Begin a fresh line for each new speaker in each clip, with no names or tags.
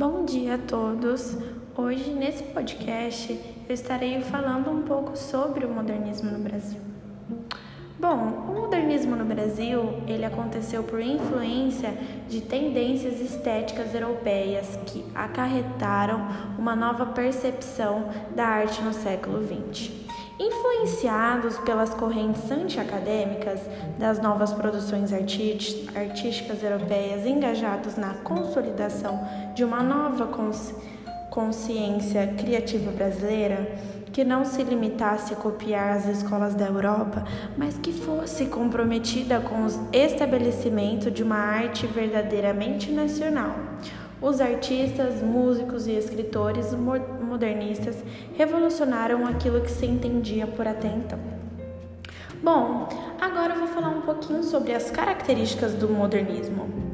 Bom dia a todos. Hoje nesse podcast eu estarei falando um pouco sobre o modernismo no Brasil. Bom, o modernismo no Brasil, ele aconteceu por influência de tendências estéticas europeias que acarretaram uma nova percepção da arte no século XX. Influenciados pelas correntes antiacadêmicas das novas produções artísticas europeias engajados na consolidação de uma nova consciência criativa brasileira, que não se limitasse a copiar as escolas da Europa, mas que fosse comprometida com o estabelecimento de uma arte verdadeiramente nacional. Os artistas, músicos e escritores modernistas revolucionaram aquilo que se entendia por até então. Bom, agora eu vou falar um pouquinho sobre as características do modernismo.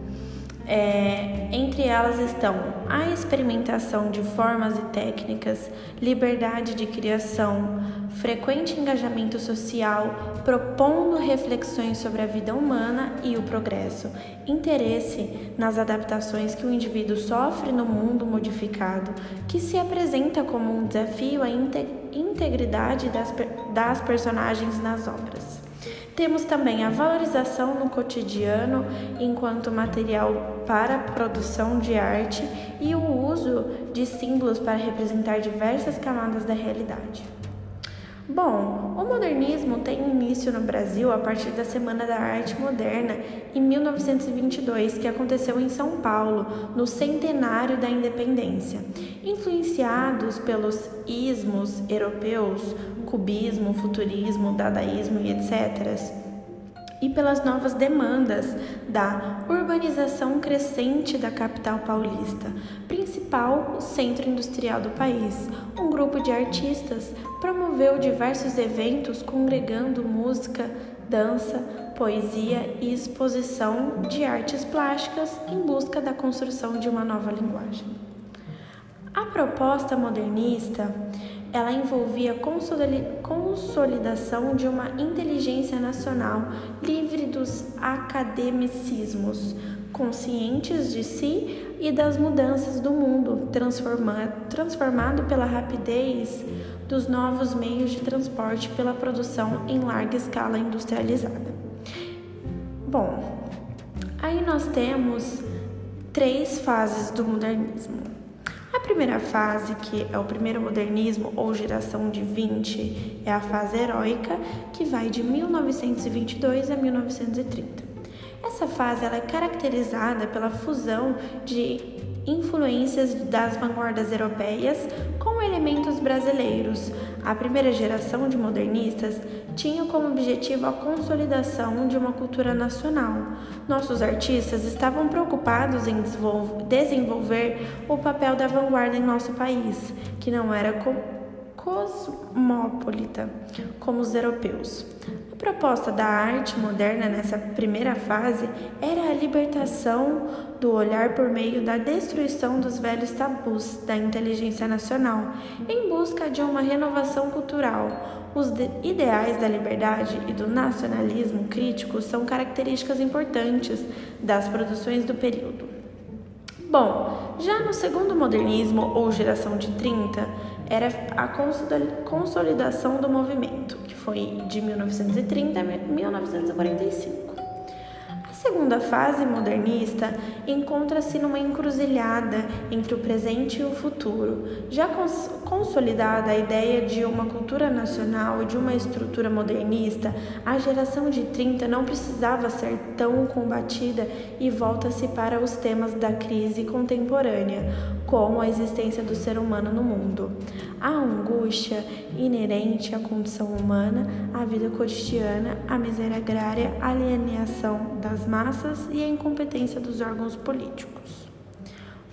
É, entre elas estão a experimentação de formas e técnicas, liberdade de criação, frequente engajamento social, propondo reflexões sobre a vida humana e o progresso, interesse nas adaptações que o indivíduo sofre no mundo modificado, que se apresenta como um desafio à integridade das, das personagens nas obras. Temos também a valorização no cotidiano enquanto material para produção de arte e o uso de símbolos para representar diversas camadas da realidade. Bom, o modernismo tem início no Brasil a partir da Semana da Arte Moderna em 1922, que aconteceu em São Paulo, no centenário da independência. Influenciados pelos ismos europeus, cubismo, futurismo, dadaísmo e etc., e pelas novas demandas da urbanização crescente da capital paulista, principal centro industrial do país. Um grupo de artistas promoveu diversos eventos congregando música, dança, poesia e exposição de artes plásticas em busca da construção de uma nova linguagem. A proposta modernista ela envolvia a consolidação de uma inteligência nacional livre dos academicismos, conscientes de si e das mudanças do mundo, transformado pela rapidez dos novos meios de transporte pela produção em larga escala industrializada. Bom, aí nós temos três fases do modernismo. A primeira fase, que é o primeiro modernismo ou geração de 20, é a fase heróica, que vai de 1922 a 1930. Essa fase ela é caracterizada pela fusão de influências das vanguardas europeias com elementos brasileiros. A primeira geração de modernistas tinha como objetivo a consolidação de uma cultura nacional. Nossos artistas estavam preocupados em desenvolver o papel da vanguarda em nosso país, que não era cosmopolita como os europeus. A proposta da arte moderna nessa primeira fase era a libertação do olhar por meio da destruição dos velhos tabus da inteligência nacional, em busca de uma renovação cultural. Os ideais da liberdade e do nacionalismo crítico são características importantes das produções do período. Bom, já no segundo modernismo ou geração de 30, era a consolidação do movimento, que foi de 1930 a 1945 segunda fase modernista encontra-se numa encruzilhada entre o presente e o futuro. Já cons consolidada a ideia de uma cultura nacional e de uma estrutura modernista, a geração de 30 não precisava ser tão combatida e volta-se para os temas da crise contemporânea, como a existência do ser humano no mundo. A angústia inerente à condição humana, à vida cotidiana, à miséria agrária, a alienação das massas e a incompetência dos órgãos políticos.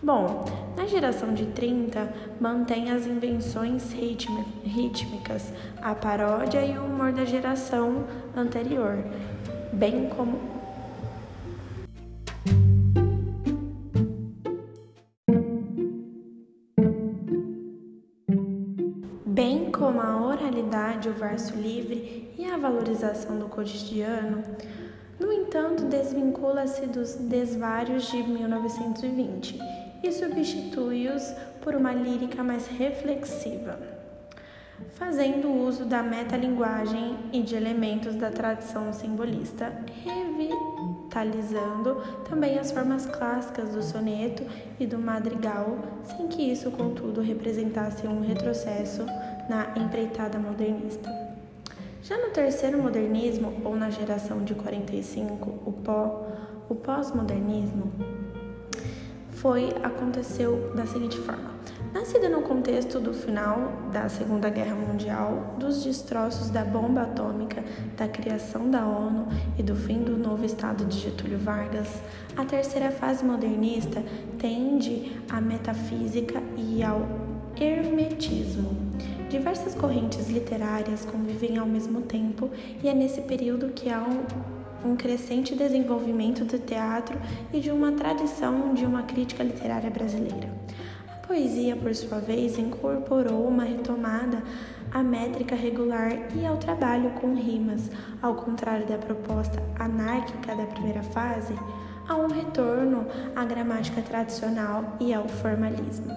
Bom, na geração de 30, mantém as invenções rítmicas, a paródia e o humor da geração anterior, bem como como a oralidade, o verso livre e a valorização do cotidiano, no entanto, desvincula-se dos desvários de 1920 e substitui-os por uma lírica mais reflexiva, fazendo uso da metalinguagem e de elementos da tradição simbolista, revitalizando também as formas clássicas do soneto e do madrigal, sem que isso, contudo, representasse um retrocesso na empreitada modernista. Já no terceiro modernismo, ou na geração de 45, o pó, o pós-modernismo, foi aconteceu da seguinte forma: nascida no contexto do final da Segunda Guerra Mundial, dos destroços da bomba atômica, da criação da ONU e do fim do novo Estado de Getúlio Vargas, a terceira fase modernista tende à metafísica e ao hermetismo. Diversas correntes literárias convivem ao mesmo tempo e é nesse período que há um um crescente desenvolvimento do teatro e de uma tradição de uma crítica literária brasileira. Poesia, por sua vez, incorporou uma retomada à métrica regular e ao trabalho com rimas, ao contrário da proposta anárquica da primeira fase, há um retorno à gramática tradicional e ao formalismo.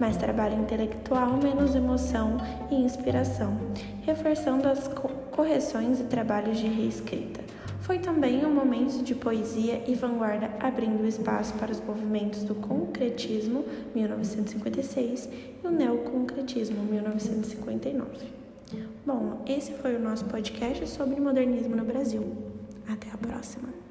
Mais trabalho intelectual, menos emoção e inspiração, reforçando as correções e trabalhos de reescrita. Foi também um momento de poesia e vanguarda, abrindo espaço para os movimentos do concretismo, 1956, e o neoconcretismo, 1959. Bom, esse foi o nosso podcast sobre modernismo no Brasil. Até a próxima!